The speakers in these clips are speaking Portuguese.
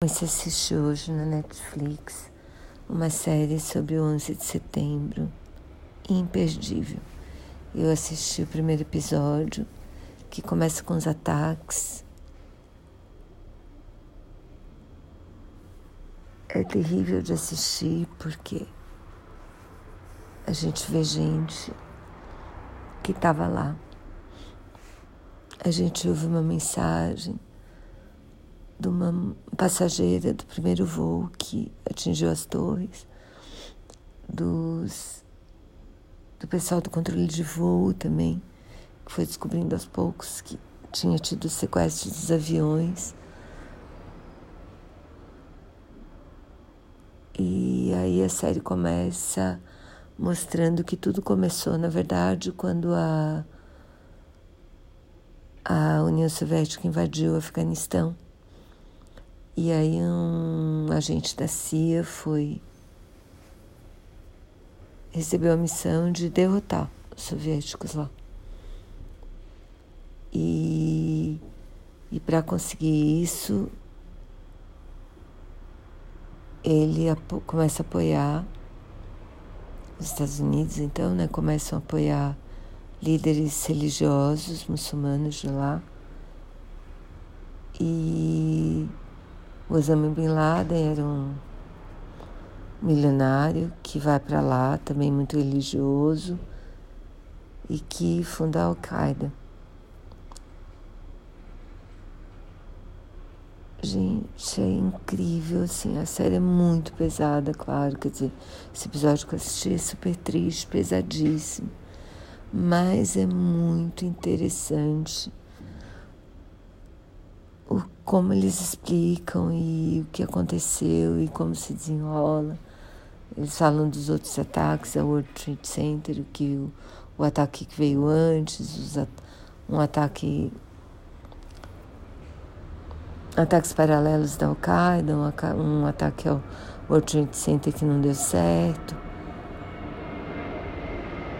Comecei a assistir hoje na Netflix uma série sobre o 11 de setembro, imperdível. Eu assisti o primeiro episódio, que começa com os ataques. É terrível de assistir porque a gente vê gente que estava lá. A gente ouve uma mensagem de uma passageira do primeiro voo que atingiu as torres, dos, do pessoal do controle de voo também, que foi descobrindo aos poucos que tinha tido sequestro dos aviões. E aí a série começa mostrando que tudo começou, na verdade, quando a, a União Soviética invadiu o Afeganistão. E aí um agente da CIA foi recebeu a missão de derrotar os soviéticos lá. E, e para conseguir isso, ele começa a apoiar os Estados Unidos, então, né, começam a apoiar líderes religiosos muçulmanos de lá. E o Osama Bin Laden era um milionário que vai para lá, também muito religioso, e que funda a Al-Qaeda. Gente, é incrível, assim, a série é muito pesada, claro, quer dizer, esse episódio que eu assisti é super triste, pesadíssimo, mas é muito interessante como eles explicam e o que aconteceu e como se desenrola. Eles falam dos outros ataques ao World Trade Center, que o, o ataque que veio antes, os, um ataque ataques paralelos da Al-Qaeda, um, um ataque ao World Trade Center que não deu certo.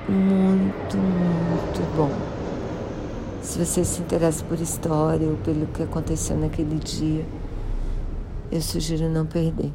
Muito, muito bom. Se você se interessa por história ou pelo que aconteceu naquele dia, eu sugiro não perder.